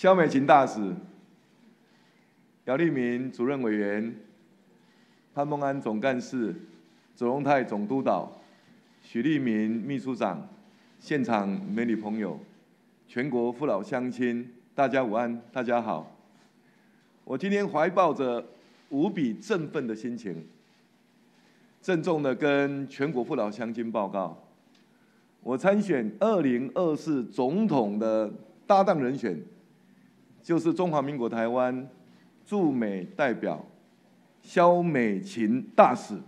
肖美琴大使、姚立明主任委员、潘孟安总干事、左荣泰总督导、许立明秘书长、现场美女朋友、全国父老乡亲，大家午安，大家好。我今天怀抱着无比振奋的心情，郑重的跟全国父老乡亲报告，我参选二零二四总统的搭档人选。就是中华民国台湾驻美代表肖美琴大使。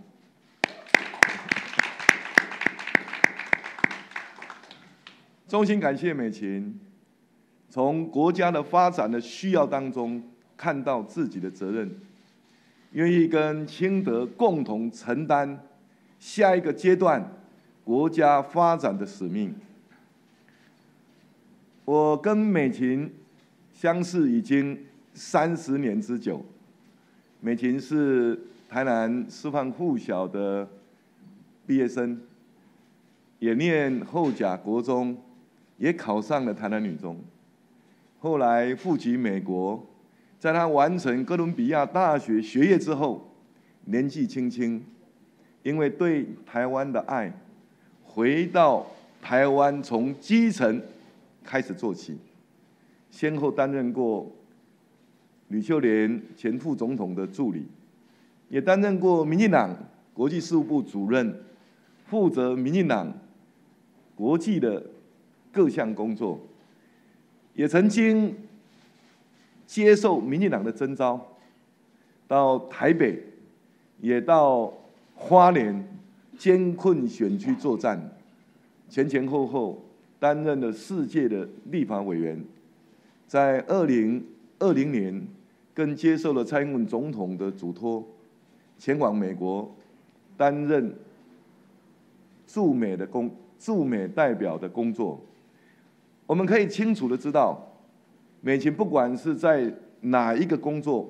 衷心感谢美琴，从国家的发展的需要当中看到自己的责任，愿意跟清德共同承担下一个阶段国家发展的使命。我跟美琴。相识已经三十年之久，美琴是台南师范附小的毕业生，也念后甲国中，也考上了台南女中。后来赴籍美国，在他完成哥伦比亚大学学业之后，年纪轻轻，因为对台湾的爱，回到台湾从基层开始做起。先后担任过吕秀莲前副总统的助理，也担任过民进党国际事务部主任，负责民进党国际的各项工作，也曾经接受民进党的征召，到台北，也到花莲艰困选区作战，前前后后担任了世界的立法委员。在二零二零年，更接受了蔡英文总统的嘱托，前往美国担任驻美的工驻美代表的工作。我们可以清楚的知道，美琴不管是在哪一个工作，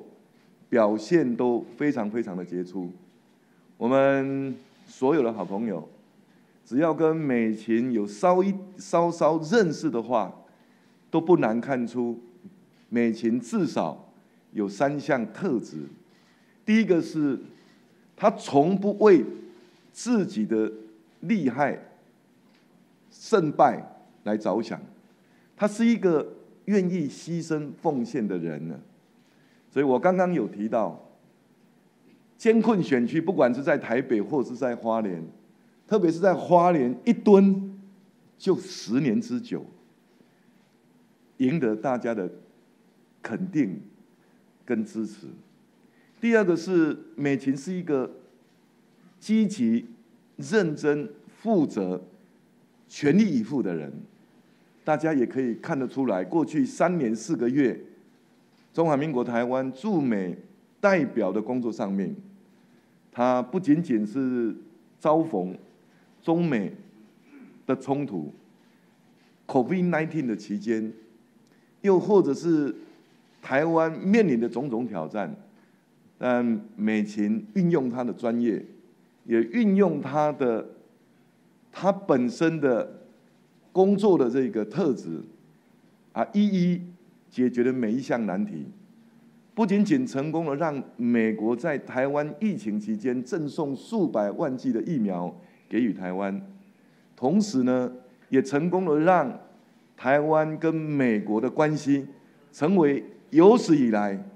表现都非常非常的杰出。我们所有的好朋友，只要跟美琴有稍一稍稍认识的话，都不难看出，美琴至少有三项特质。第一个是，她从不为自己的利害、胜败来着想，她是一个愿意牺牲奉献的人呢。所以我刚刚有提到，艰困选区，不管是在台北或是在花莲，特别是在花莲，一蹲就十年之久。赢得大家的肯定跟支持。第二个是美琴是一个积极、认真、负责、全力以赴的人。大家也可以看得出来，过去三年四个月，中华民国台湾驻美代表的工作上面，他不仅仅是遭逢中美的冲突，COVID-19 的期间。又或者是台湾面临的种种挑战，但美琴运用她的专业，也运用她的她本身的工作的这个特质，啊，一一解决了每一项难题，不仅仅成功了让美国在台湾疫情期间赠送数百万剂的疫苗给予台湾，同时呢，也成功了让。台湾跟美国的关系成为有史以来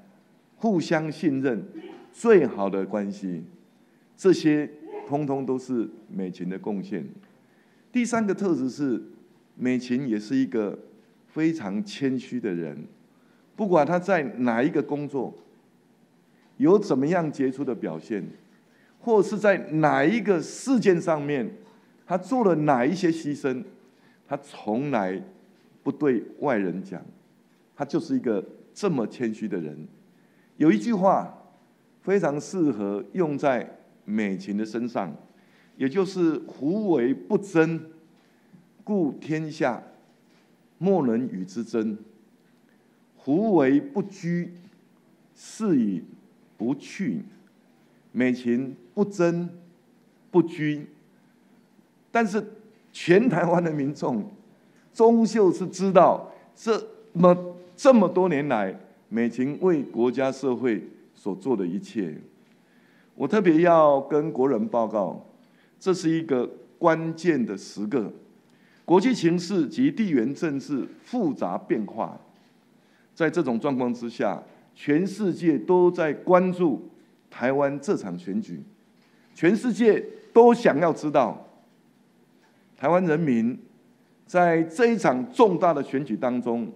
互相信任最好的关系，这些通通都是美琴的贡献。第三个特质是，美琴也是一个非常谦虚的人，不管他在哪一个工作有怎么样杰出的表现，或是在哪一个事件上面他做了哪一些牺牲，他从来。不对外人讲，他就是一个这么谦虚的人。有一句话非常适合用在美琴的身上，也就是“胡为不争，故天下莫能与之争；胡为不居，是以不去。”美琴不争不居，但是全台湾的民众。终究是知道，这么这么多年来，美琴为国家社会所做的一切，我特别要跟国人报告，这是一个关键的时刻，国际形势及地缘政治复杂变化，在这种状况之下，全世界都在关注台湾这场选举，全世界都想要知道台湾人民。在这一场重大的选举当中，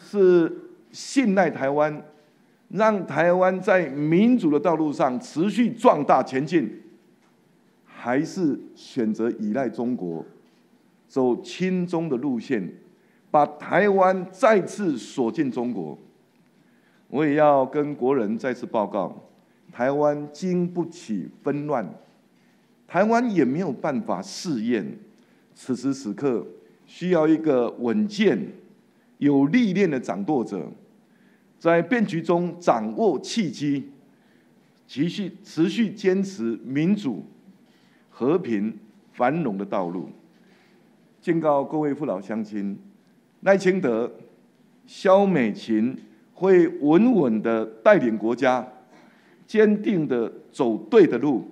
是信赖台湾，让台湾在民主的道路上持续壮大前进，还是选择依赖中国，走亲中的路线，把台湾再次锁进中国？我也要跟国人再次报告：台湾经不起纷乱，台湾也没有办法试验。此时此刻。需要一个稳健、有历练的掌舵者，在变局中掌握契机，持续持续坚持民主、和平、繁荣的道路。敬告各位父老乡亲，赖清德、萧美琴会稳稳的带领国家，坚定的走对的路，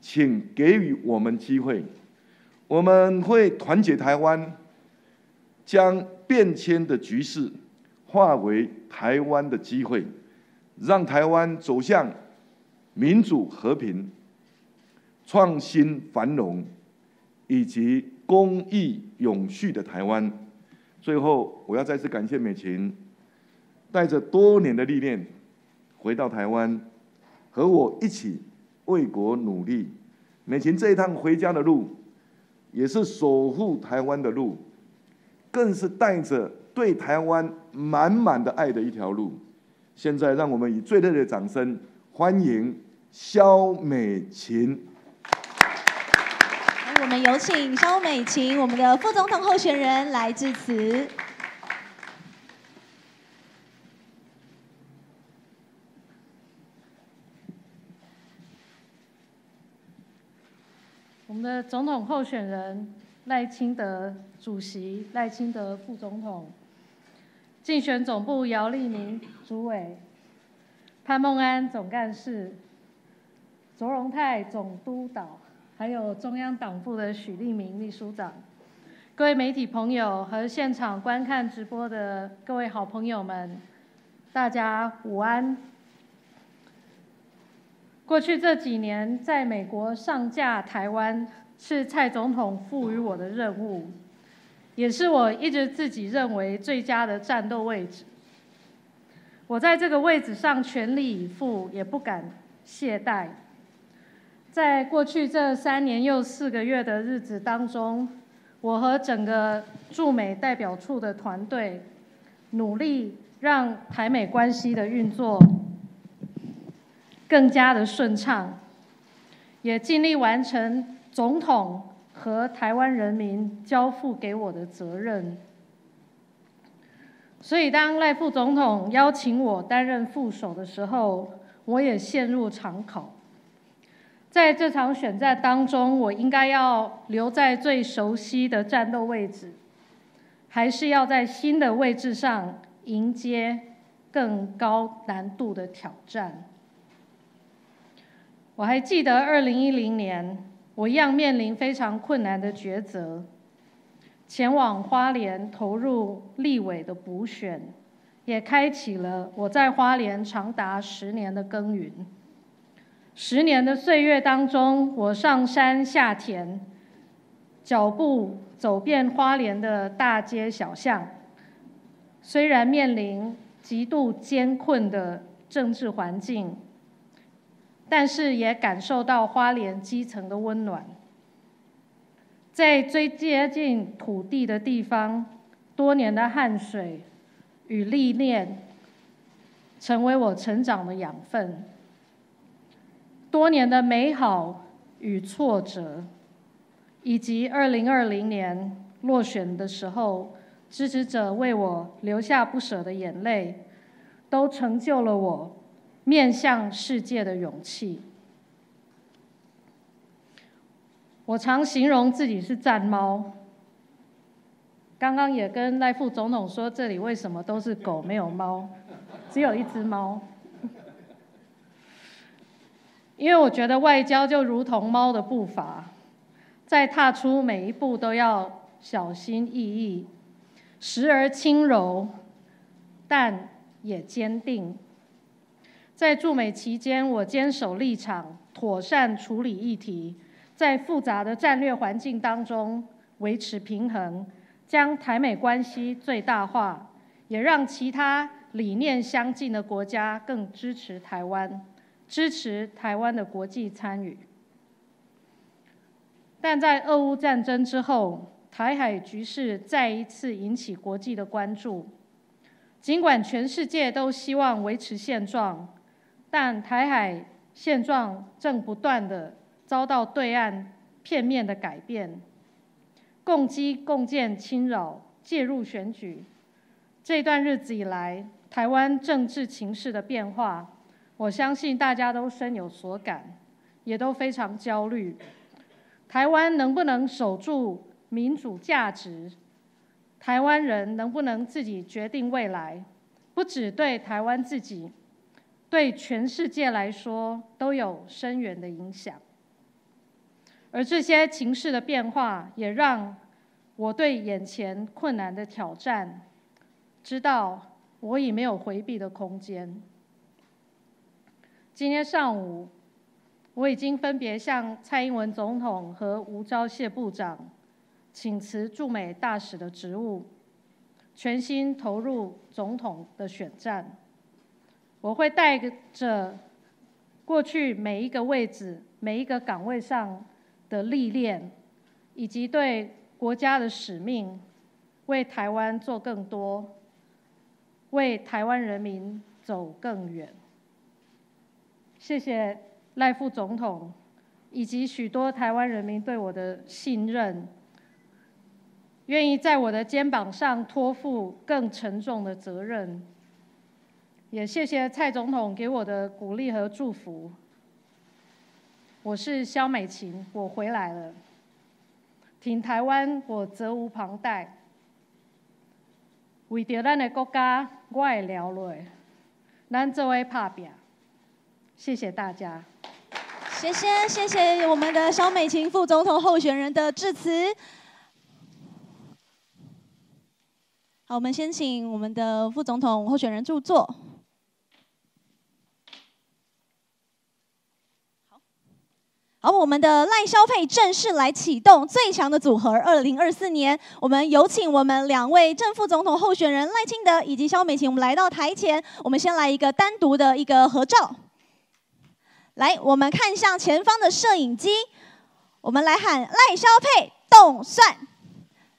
请给予我们机会，我们会团结台湾。将变迁的局势化为台湾的机会，让台湾走向民主、和平、创新、繁荣以及公益永续的台湾。最后，我要再次感谢美琴，带着多年的历练回到台湾，和我一起为国努力。美琴这一趟回家的路，也是守护台湾的路。更是带着对台湾满满的爱的一条路。现在，让我们以最热烈的掌声欢迎肖美琴。我们有请肖美琴，我们的副总统候选人来致辞。我们的总统候选人。赖清德主席、赖清德副总统、竞选总部姚立明主委、潘孟安总干事、卓荣泰总督导，还有中央党部的许立明秘书长，各位媒体朋友和现场观看直播的各位好朋友们，大家午安。过去这几年，在美国上架台湾。是蔡总统赋予我的任务，也是我一直自己认为最佳的战斗位置。我在这个位置上全力以赴，也不敢懈怠。在过去这三年又四个月的日子当中，我和整个驻美代表处的团队，努力让台美关系的运作更加的顺畅，也尽力完成。总统和台湾人民交付给我的责任，所以当赖副总统邀请我担任副手的时候，我也陷入长考。在这场选战当中，我应该要留在最熟悉的战斗位置，还是要在新的位置上迎接更高难度的挑战？我还记得二零一零年。我一样面临非常困难的抉择，前往花莲投入立委的补选，也开启了我在花莲长达十年的耕耘。十年的岁月当中，我上山下田，脚步走遍花莲的大街小巷。虽然面临极度艰困的政治环境。但是也感受到花莲基层的温暖，在最接近土地的地方，多年的汗水与历练，成为我成长的养分。多年的美好与挫折，以及二零二零年落选的时候，支持者为我流下不舍的眼泪，都成就了我。面向世界的勇气。我常形容自己是战猫，刚刚也跟赖副总统说，这里为什么都是狗没有猫，只有一只猫。因为我觉得外交就如同猫的步伐，在踏出每一步都要小心翼翼，时而轻柔，但也坚定。在驻美期间，我坚守立场，妥善处理议题，在复杂的战略环境当中维持平衡。将台美关系最大化，也让其他理念相近的国家更支持台湾，支持台湾的国际参与。但在俄乌战争之后，台海局势再一次引起国际的关注。尽管全世界都希望维持现状，但台海现状正不断的遭到对岸片面的改变。共机共建侵扰介入选举，这段日子以来，台湾政治情势的变化，我相信大家都深有所感，也都非常焦虑。台湾能不能守住民主价值？台湾人能不能自己决定未来？不只对台湾自己，对全世界来说都有深远的影响。而这些情势的变化，也让我对眼前困难的挑战，知道我已没有回避的空间。今天上午，我已经分别向蔡英文总统和吴钊燮部长请辞驻美大使的职务，全心投入总统的选战。我会带着过去每一个位置、每一个岗位上。的历练，以及对国家的使命，为台湾做更多，为台湾人民走更远。谢谢赖副总统，以及许多台湾人民对我的信任，愿意在我的肩膀上托付更沉重的责任。也谢谢蔡总统给我的鼓励和祝福。我是肖美琴，我回来了。挺台湾，我责无旁贷。为着咱的国家，我会了落。咱作为拍拼。谢谢大家。谢谢谢谢我们的肖美琴副总统候选人的致辞。好，我们先请我们的副总统候选人著座。好，我们的赖萧配正式来启动最强的组合。二零二四年，我们有请我们两位正副总统候选人赖清德以及萧美琴，我们来到台前。我们先来一个单独的一个合照。来，我们看向前方的摄影机，我们来喊赖萧配动算。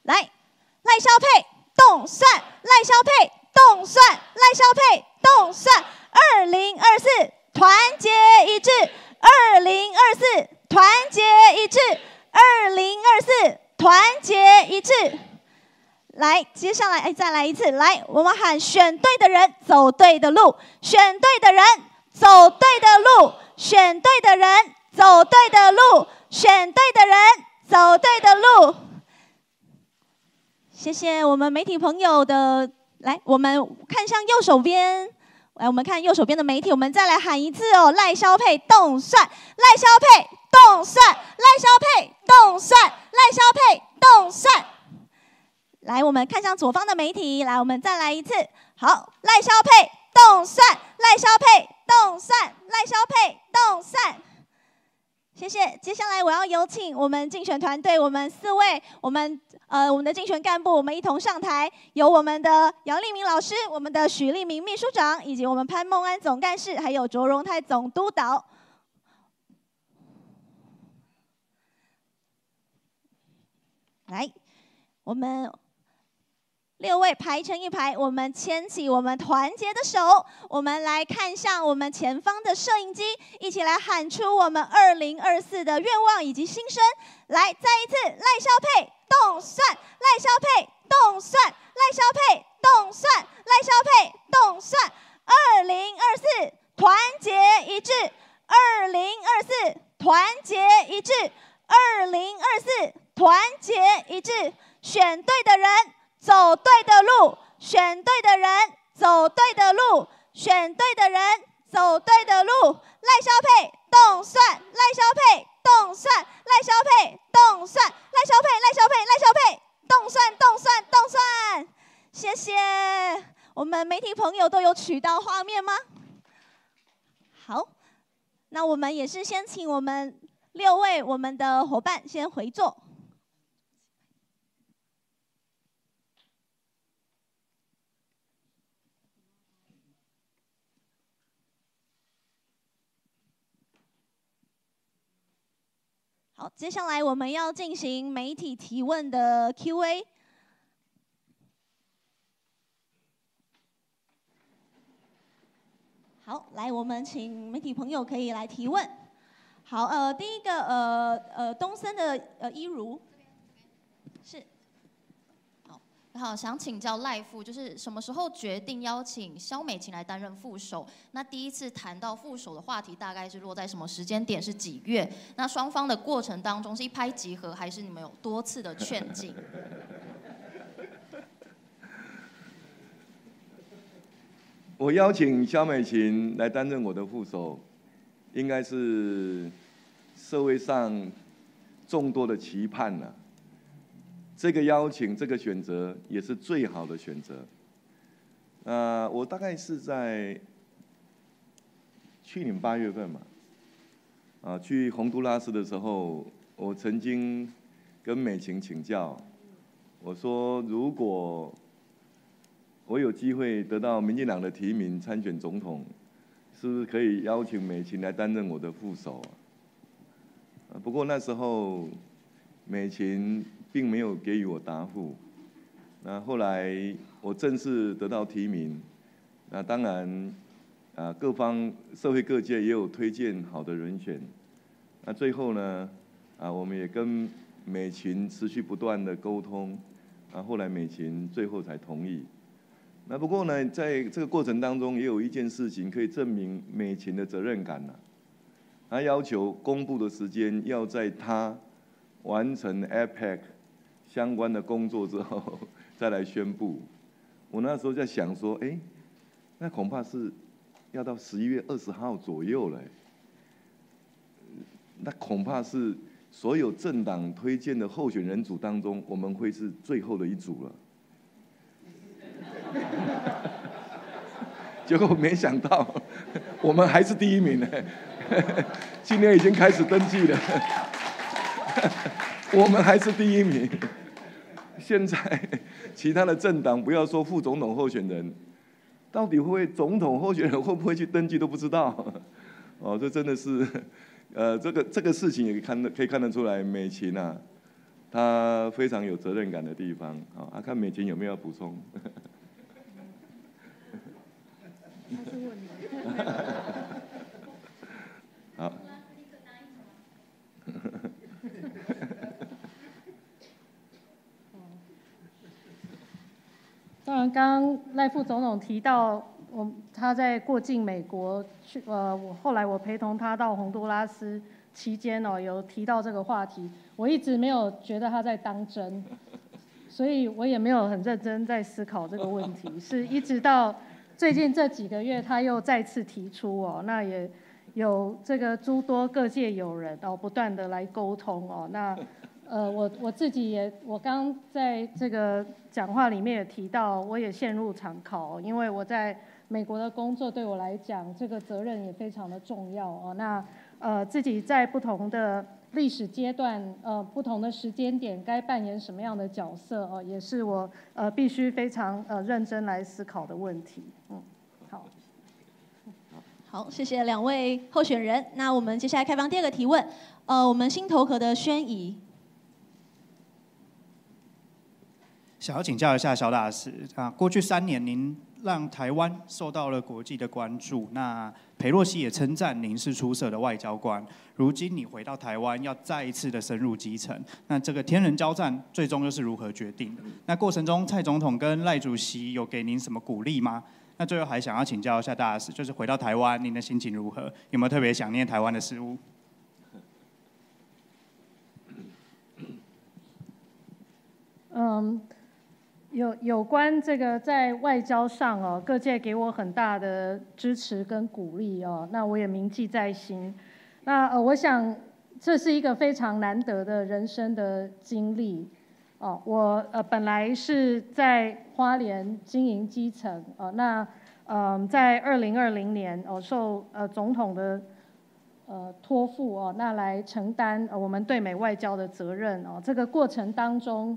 来，赖萧配动算，赖萧配动算，赖萧配动算。二零二四，团结一致。二零二四。团结一致，二零二四，团结一致。来，接下来，哎，再来一次，来，我们喊选对的人，走对的路，选对的人，走对的路，选对的人，走对的路，选对的人，走对的路。谢谢我们媒体朋友的，来，我们看向右手边。来，我们看右手边的媒体，我们再来喊一次哦，赖肖佩动算，赖肖佩动算，赖肖佩动算，赖肖佩动算。来，我们看向左方的媒体，来，我们再来一次，好，赖肖佩动算，赖肖佩动算，赖萧配动算。谢谢。接下来我要有请我们竞选团队，我们四位，我们呃我们的竞选干部，我们一同上台。有我们的杨立明老师，我们的许立明秘书长，以及我们潘孟安总干事，还有卓荣泰总督导。来，我们。六位排成一排，我们牵起我们团结的手，我们来看向我们前方的摄影机，一起来喊出我们二零二四的愿望以及心声。来，再一次，赖肖配动算，赖肖配动算，赖肖配动算，赖肖配动算。二零二四，团结一致。二零二四，团结一致。二零二四，团结一致。选对的人。走对的路，选对的人，走对的路，选对的人，走对的路。赖萧佩动算，赖萧佩动算，赖萧佩动算，赖萧佩，赖萧佩，赖萧佩动算，动算，动算。谢谢。我们媒体朋友都有取到画面吗？好，那我们也是先请我们六位我们的伙伴先回座。好，接下来我们要进行媒体提问的 Q&A。好，来，我们请媒体朋友可以来提问。好，呃，第一个，呃呃，东森的呃一如，是，好，想请教赖副，就是什么时候决定邀请肖美琴来担任副手？那第一次谈到副手的话题，大概是落在什么时间点？是几月？那双方的过程当中是一拍即合，还是你们有多次的劝进？我邀请肖美琴来担任我的副手，应该是社会上众多的期盼了。这个邀请，这个选择也是最好的选择。呃，我大概是在去年八月份嘛，啊，去洪都拉斯的时候，我曾经跟美琴请教，我说如果我有机会得到民进党的提名参选总统，是不是可以邀请美琴来担任我的副手啊？不过那时候美琴并没有给予我答复。那后来我正式得到提名，那当然啊各方社会各界也有推荐好的人选。那最后呢啊我们也跟美琴持续不断的沟通，啊后来美琴最后才同意。那不过呢，在这个过程当中，也有一件事情可以证明美琴的责任感了。他要求公布的时间要在他完成 APEC 相关的工作之后 再来宣布。我那时候在想说，哎，那恐怕是要到十一月二十号左右了。那恐怕是所有政党推荐的候选人组当中，我们会是最后的一组了。结果没想到，我们还是第一名呢。今年已经开始登记了，我们还是第一名。现在其他的政党，不要说副总统候选人，到底会总统候选人会不会去登记都不知道。哦，这真的是，呃，这个这个事情也看得可以看得出来，美琴啊，她非常有责任感的地方。啊，看美琴有没有要补充。好。刚赖副总统提到，我他在过境美国去，呃，我后来我陪同他到洪都拉斯期间哦，有提到这个话题，我一直没有觉得他在当真，所以我也没有很认真在思考这个问题，是一直到。最近这几个月，他又再次提出哦，那也有这个诸多各界友人哦，不断的来沟通哦。那呃，我我自己也，我刚在这个讲话里面也提到，我也陷入常考，因为我在美国的工作对我来讲，这个责任也非常的重要哦。那呃，自己在不同的历史阶段，呃，不同的时间点，该扮演什么样的角色哦，也是我呃必须非常呃认真来思考的问题。嗯，好，好，谢谢两位候选人。那我们接下来开放第二个提问。呃，我们新头壳的宣仪，想要请教一下肖大使啊，过去三年您让台湾受到了国际的关注，那裴洛西也称赞您是出色的外交官。如今你回到台湾，要再一次的深入基层，那这个天人交战最终又是如何决定的？那过程中，蔡总统跟赖主席有给您什么鼓励吗？那最后还想要请教一下大使，就是回到台湾，您的心情如何？有没有特别想念台湾的事物？嗯，有有关这个在外交上哦，各界给我很大的支持跟鼓励哦，那我也铭记在心。那呃，我想这是一个非常难得的人生的经历哦。我呃本来是在花莲经营基层哦，那嗯在二零二零年哦受呃总统的呃托付哦，那来承担我们对美外交的责任哦。这个过程当中。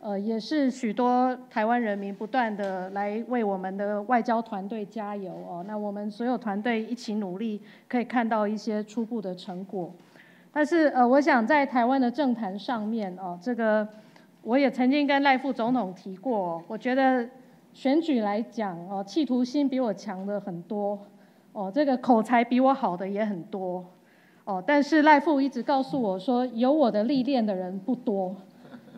呃，也是许多台湾人民不断的来为我们的外交团队加油哦。那我们所有团队一起努力，可以看到一些初步的成果。但是呃，我想在台湾的政坛上面哦，这个我也曾经跟赖副总统提过，我觉得选举来讲哦，企图心比我强的很多哦，这个口才比我好的也很多哦。但是赖副一直告诉我说，有我的历练的人不多。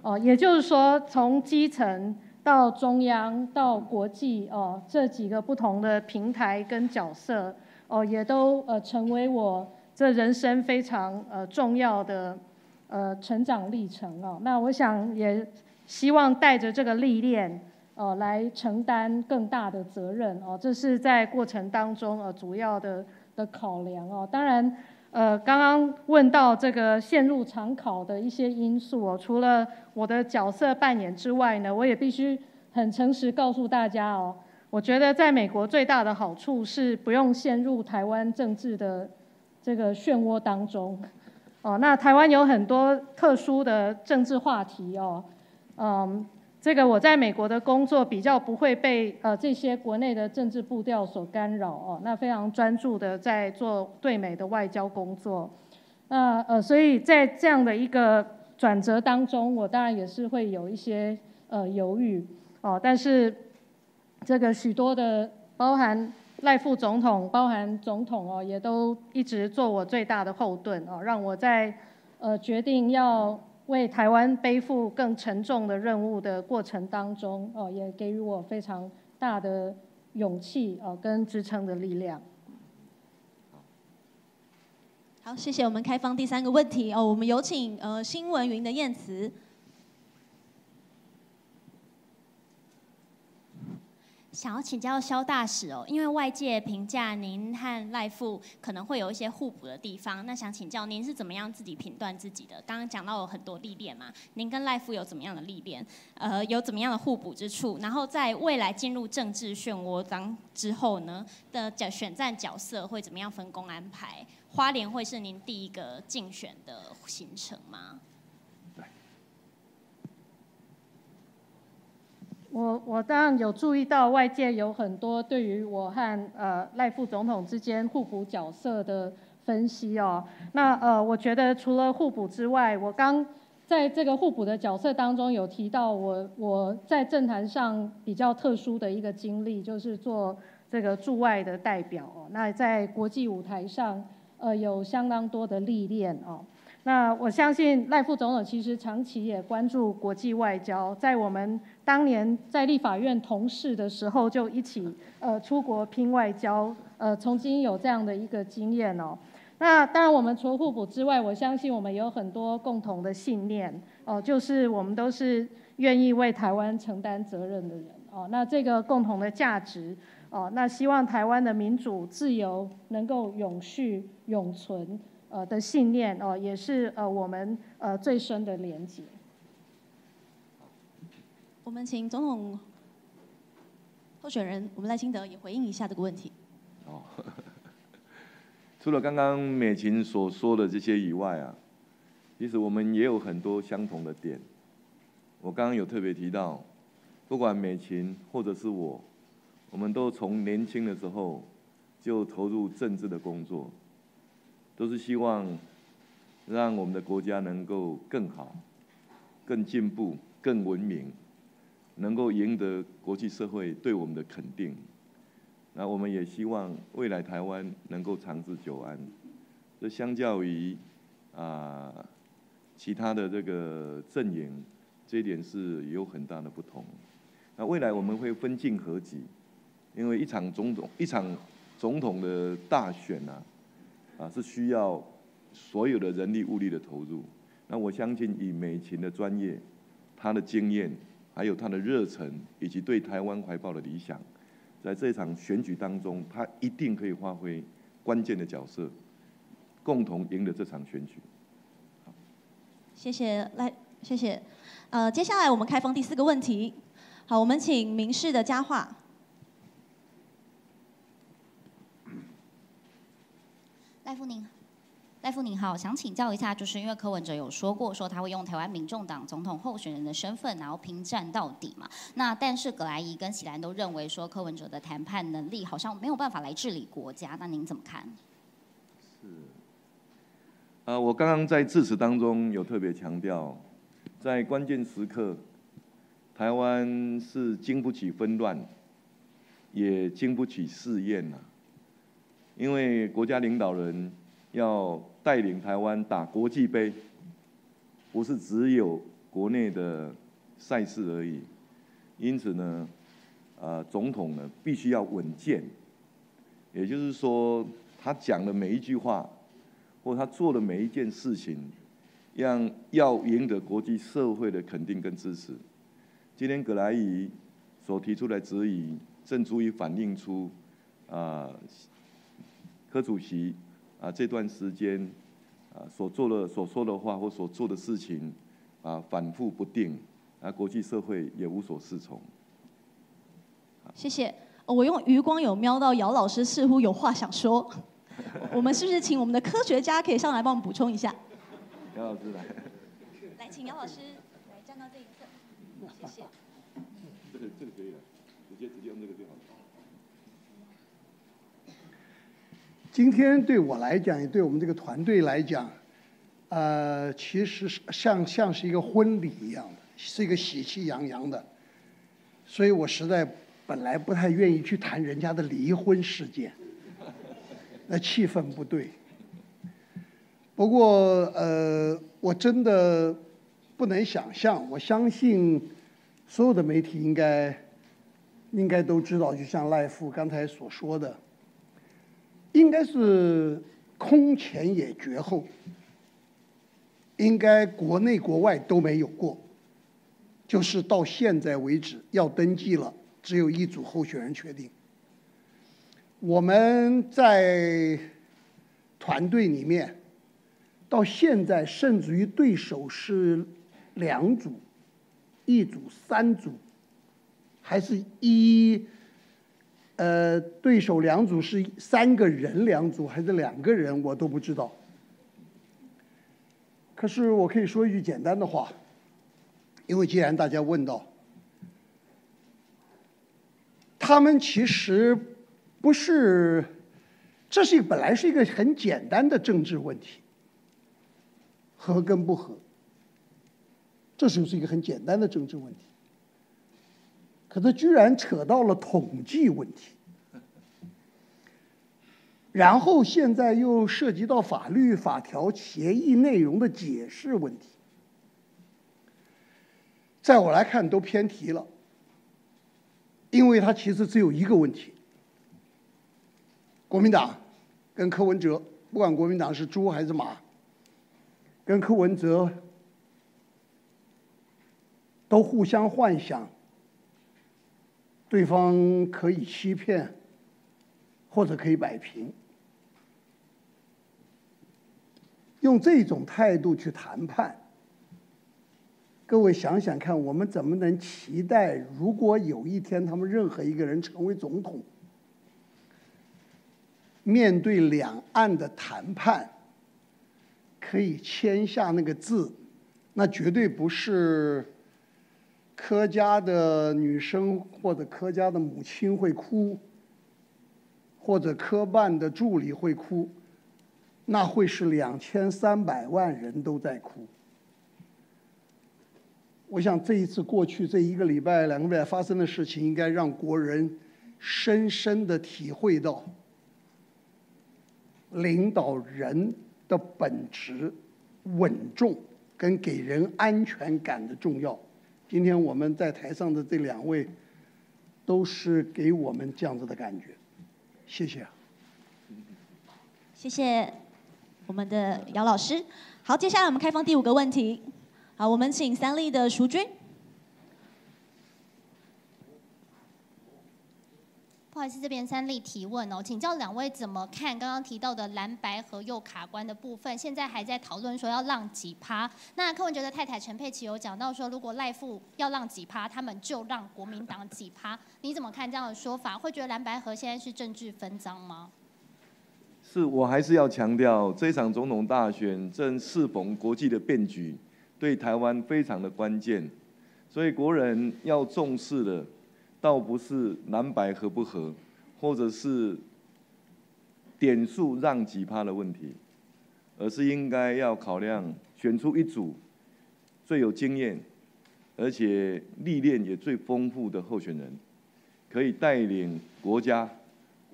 哦，也就是说，从基层到中央到国际哦，这几个不同的平台跟角色哦，也都呃成为我这人生非常呃重要的呃成长历程哦。那我想也希望带着这个历练哦，来承担更大的责任哦，这是在过程当中呃主要的的考量哦。当然。呃，刚刚问到这个陷入常考的一些因素哦，除了我的角色扮演之外呢，我也必须很诚实告诉大家哦，我觉得在美国最大的好处是不用陷入台湾政治的这个漩涡当中，哦，那台湾有很多特殊的政治话题哦，嗯。这个我在美国的工作比较不会被呃这些国内的政治步调所干扰哦，那非常专注的在做对美的外交工作，那呃所以在这样的一个转折当中，我当然也是会有一些呃犹豫哦，但是这个许多的包含赖副总统、包含总统哦，也都一直做我最大的后盾哦，让我在呃决定要。为台湾背负更沉重的任务的过程当中，哦，也给予我非常大的勇气哦，跟支撑的力量。好，谢谢我们开放第三个问题哦，我们有请呃新闻云的燕慈。想要请教肖大使哦，因为外界评价您和赖富可能会有一些互补的地方，那想请教您是怎么样自己评断自己的？刚刚讲到有很多历练嘛，您跟赖富有怎么样的历练？呃，有怎么样的互补之处？然后在未来进入政治漩涡当之后呢的角选战角色会怎么样分工安排？花莲会是您第一个竞选的行程吗？我我当然有注意到外界有很多对于我和呃赖副总统之间互补角色的分析哦。那呃，我觉得除了互补之外，我刚在这个互补的角色当中有提到我我在政坛上比较特殊的一个经历，就是做这个驻外的代表哦。那在国际舞台上呃有相当多的历练哦。那我相信赖副总统其实长期也关注国际外交，在我们当年在立法院同事的时候，就一起呃出国拼外交，呃曾经有这样的一个经验哦。那当然我们除了互补之外，我相信我们有很多共同的信念哦，就是我们都是愿意为台湾承担责任的人哦。那这个共同的价值哦，那希望台湾的民主自由能够永续永存。呃的信念哦，也是呃我们呃最深的连接。我们请总统候选人，我们赖清德也回应一下这个问题。哦，除了刚刚美琴所说的这些以外啊，其实我们也有很多相同的点。我刚刚有特别提到，不管美琴或者是我，我们都从年轻的时候就投入政治的工作。都是希望让我们的国家能够更好、更进步、更文明，能够赢得国际社会对我们的肯定。那我们也希望未来台湾能够长治久安。这相较于啊其他的这个阵营，这一点是有很大的不同。那未来我们会分进合集，因为一场总统一场总统的大选啊。啊，是需要所有的人力物力的投入。那我相信以美琴的专业，她的经验，还有他的热忱，以及对台湾怀抱的理想，在这场选举当中，他一定可以发挥关键的角色，共同赢得这场选举。谢谢赖，谢谢。呃，接下来我们开放第四个问题。好，我们请民事的佳话。赖夫您，赖夫您好，想请教一下，就是因为柯文哲有说过，说他会用台湾民众党总统候选人的身份，然后拼战到底嘛。那但是葛莱仪跟喜兰都认为说，柯文哲的谈判能力好像没有办法来治理国家，那您怎么看？是，呃，我刚刚在致辞当中有特别强调，在关键时刻，台湾是经不起纷乱，也经不起试验呐。因为国家领导人要带领台湾打国际杯，不是只有国内的赛事而已。因此呢，呃，总统呢必须要稳健，也就是说，他讲的每一句话，或他做的每一件事情，让要赢得国际社会的肯定跟支持。今天葛莱仪所提出来质疑，正足以反映出啊。柯主席啊，这段时间啊所做的、所说的话或所做的事情啊反复不定，啊国际社会也无所适从。谢谢，我用余光有瞄到姚老师似乎有话想说，我们是不是请我们的科学家可以上来帮我们补充一下？姚老师来，来请姚老师来站到这一侧，谢谢。这个这个可以了，直接直接用这个就好了。今天对我来讲，也对我们这个团队来讲，呃，其实是像像是一个婚礼一样的，是一个喜气洋洋的，所以我实在本来不太愿意去谈人家的离婚事件，那气氛不对。不过呃，我真的不能想象，我相信所有的媒体应该应该都知道，就像赖富刚才所说的。应该是空前也绝后，应该国内国外都没有过，就是到现在为止要登记了，只有一组候选人确定。我们在团队里面，到现在甚至于对手是两组、一组、三组，还是一。呃，对手两组是三个人两组还是两个人，我都不知道。可是我可以说一句简单的话，因为既然大家问到，他们其实不是，这是一个本来是一个很简单的政治问题，合跟不合，这就是一个很简单的政治问题。可他居然扯到了统计问题，然后现在又涉及到法律法条协议内容的解释问题，在我来看都偏题了，因为他其实只有一个问题：国民党跟柯文哲，不管国民党是猪还是马，跟柯文哲都互相幻想。对方可以欺骗，或者可以摆平，用这种态度去谈判。各位想想看，我们怎么能期待，如果有一天他们任何一个人成为总统，面对两岸的谈判，可以签下那个字，那绝对不是。柯家的女生或者柯家的母亲会哭，或者科办的助理会哭，那会是两千三百万人都在哭。我想这一次过去这一个礼拜、两个礼拜发生的事情，应该让国人深深的体会到领导人的本质、稳重跟给人安全感的重要。今天我们在台上的这两位，都是给我们这样子的感觉，谢谢。谢谢我们的姚老师。好，接下来我们开放第五个问题。好，我们请三立的淑君。好意思，这边三例提问哦，请教两位怎么看刚刚提到的蓝白和右卡关的部分？现在还在讨论说要让几趴。那柯文哲的太太陈佩琪有讲到说，如果赖富要让几趴，他们就让国民党几趴。你怎么看这样的说法？会觉得蓝白河现在是政治分赃吗？是我还是要强调，这场总统大选正适逢国际的变局，对台湾非常的关键，所以国人要重视的，倒不是蓝白合不合，或者是点数让几趴的问题，而是应该要考量选出一组最有经验，而且历练也最丰富的候选人，可以带领国家。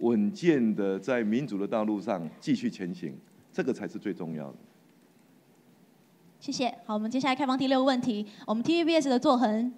稳健的在民主的道路上继续前行，这个才是最重要的。谢谢。好，我们接下来开放第六个问题。我们 TVBS 的作恒。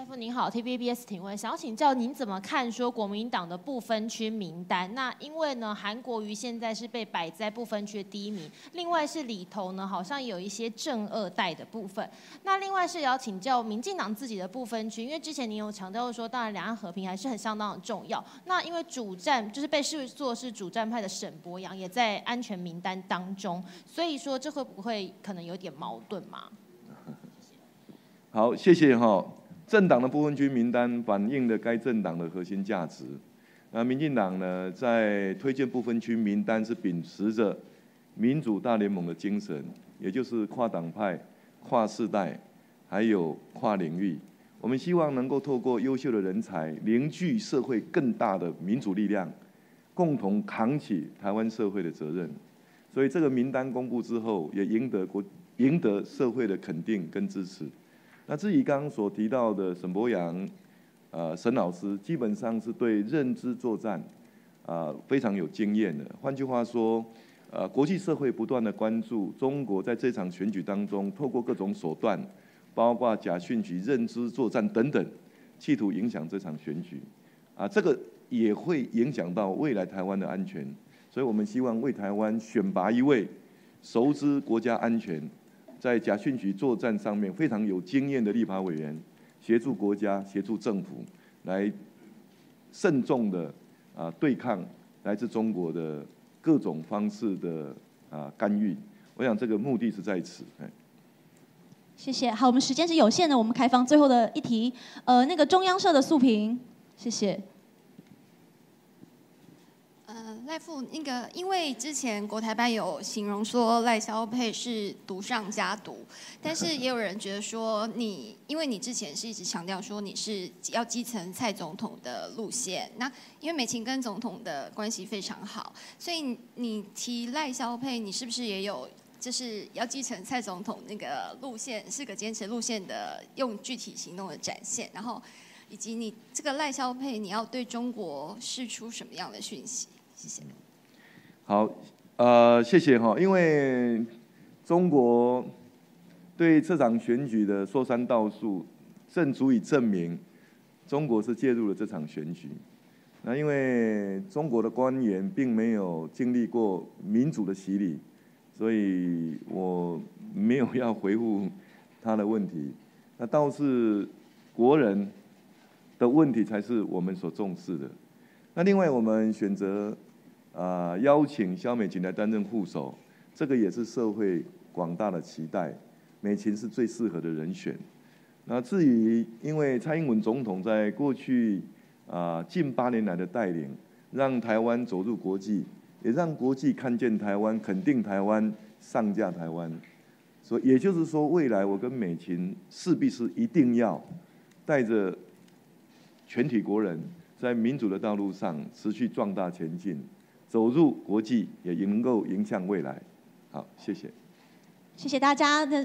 大夫您好，TVBS 提问，想要请教您怎么看说国民党的不分区名单？那因为呢，韩国瑜现在是被摆在不分区的第一名，另外是里头呢好像有一些正二代的部分。那另外是要请教民进党自己的不分区，因为之前您有强调说，当然两岸和平还是很相当的重要。那因为主战就是被视作是主战派的沈博阳也在安全名单当中，所以说这会不会可能有点矛盾吗？好，谢谢哈。政党的不分区名单反映了该政党的核心价值。那民进党呢，在推荐不分区名单是秉持着民主大联盟的精神，也就是跨党派、跨世代，还有跨领域。我们希望能够透过优秀的人才，凝聚社会更大的民主力量，共同扛起台湾社会的责任。所以这个名单公布之后，也赢得国赢得社会的肯定跟支持。那至于刚刚所提到的沈博阳，呃，沈老师基本上是对认知作战，啊，非常有经验的。换句话说，呃，国际社会不断的关注中国在这场选举当中，透过各种手段，包括假讯息、认知作战等等，企图影响这场选举，啊，这个也会影响到未来台湾的安全。所以我们希望为台湾选拔一位熟知国家安全。在假讯局作战上面非常有经验的立法委员，协助国家、协助政府来慎重的啊对抗来自中国的各种方式的啊干预。我想这个目的是在此。谢谢。好，我们时间是有限的，我们开放最后的一题。呃，那个中央社的素评，谢谢。赖富，那个因为之前国台办有形容说赖萧佩是毒上加毒，但是也有人觉得说你，因为你之前是一直强调说你是要继承蔡总统的路线，那因为美琴跟总统的关系非常好，所以你提赖萧佩，你是不是也有就是要继承蔡总统那个路线，是个坚持路线的，用具体行动的展现，然后以及你这个赖萧佩，你要对中国释出什么样的讯息？谢谢。好，呃，谢谢哈。因为中国对这场选举的说三道四，正足以证明中国是介入了这场选举。那因为中国的官员并没有经历过民主的洗礼，所以我没有要回复他的问题。那倒是国人的问题才是我们所重视的。那另外，我们选择。啊，邀请肖美琴来担任副手，这个也是社会广大的期待。美琴是最适合的人选。那至于，因为蔡英文总统在过去啊近八年来的带领，让台湾走入国际，也让国际看见台湾，肯定台湾，上架台湾。所以，也就是说，未来我跟美琴势必是一定要带着全体国人，在民主的道路上持续壮大前进。走入国际，也能够影响未来。好，谢谢。谢谢大家的。